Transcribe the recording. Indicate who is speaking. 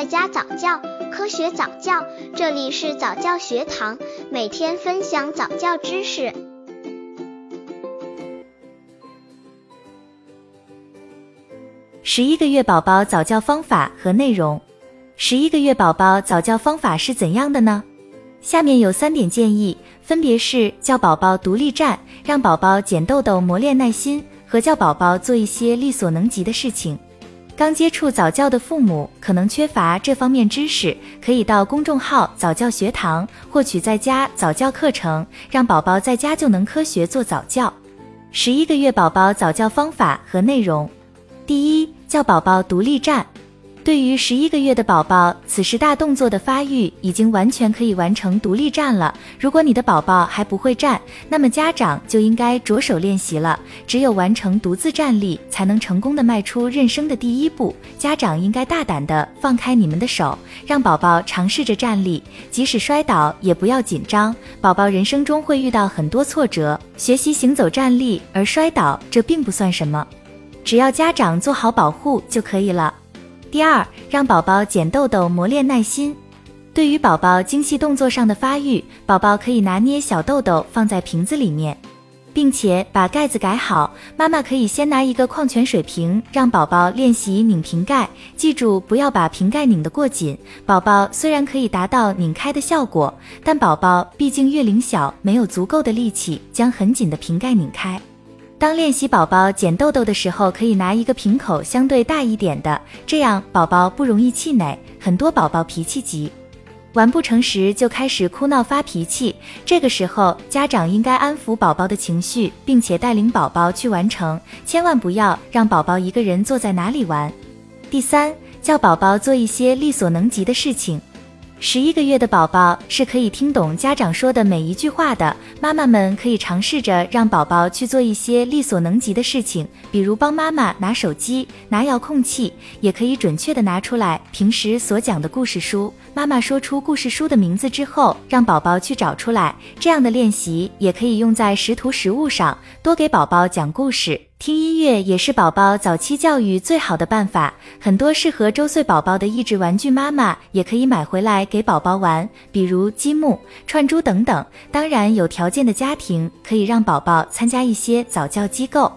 Speaker 1: 在家早教，科学早教，这里是早教学堂，每天分享早教知识。
Speaker 2: 十一个月宝宝早教方法和内容。十一个月宝宝早教方法是怎样的呢？下面有三点建议，分别是教宝宝独立站，让宝宝捡豆豆磨练耐心，和教宝宝做一些力所能及的事情。刚接触早教的父母可能缺乏这方面知识，可以到公众号早教学堂获取在家早教课程，让宝宝在家就能科学做早教。十一个月宝宝早教方法和内容：第一，叫宝宝独立站。对于十一个月的宝宝，此时大动作的发育已经完全可以完成独立站了。如果你的宝宝还不会站，那么家长就应该着手练习了。只有完成独自站立，才能成功的迈出人生的第一步。家长应该大胆的放开你们的手，让宝宝尝试着站立，即使摔倒也不要紧张。宝宝人生中会遇到很多挫折，学习行走站立而摔倒，这并不算什么，只要家长做好保护就可以了。第二，让宝宝捡豆豆磨练耐心。对于宝宝精细动作上的发育，宝宝可以拿捏小豆豆放在瓶子里面，并且把盖子改好。妈妈可以先拿一个矿泉水瓶，让宝宝练习拧瓶盖。记住，不要把瓶盖拧得过紧。宝宝虽然可以达到拧开的效果，但宝宝毕竟月龄小，没有足够的力气将很紧的瓶盖拧开。当练习宝宝捡豆豆的时候，可以拿一个瓶口相对大一点的，这样宝宝不容易气馁。很多宝宝脾气急，完不成时就开始哭闹发脾气，这个时候家长应该安抚宝宝的情绪，并且带领宝宝去完成，千万不要让宝宝一个人坐在哪里玩。第三，教宝宝做一些力所能及的事情。十一个月的宝宝是可以听懂家长说的每一句话的，妈妈们可以尝试着让宝宝去做一些力所能及的事情，比如帮妈妈拿手机、拿遥控器，也可以准确的拿出来平时所讲的故事书。妈妈说出故事书的名字之后，让宝宝去找出来。这样的练习也可以用在识图识物上，多给宝宝讲故事。听音乐也是宝宝早期教育最好的办法。很多适合周岁宝宝的益智玩具，妈妈也可以买回来给宝宝玩，比如积木、串珠等等。当然，有条件的家庭可以让宝宝参加一些早教机构。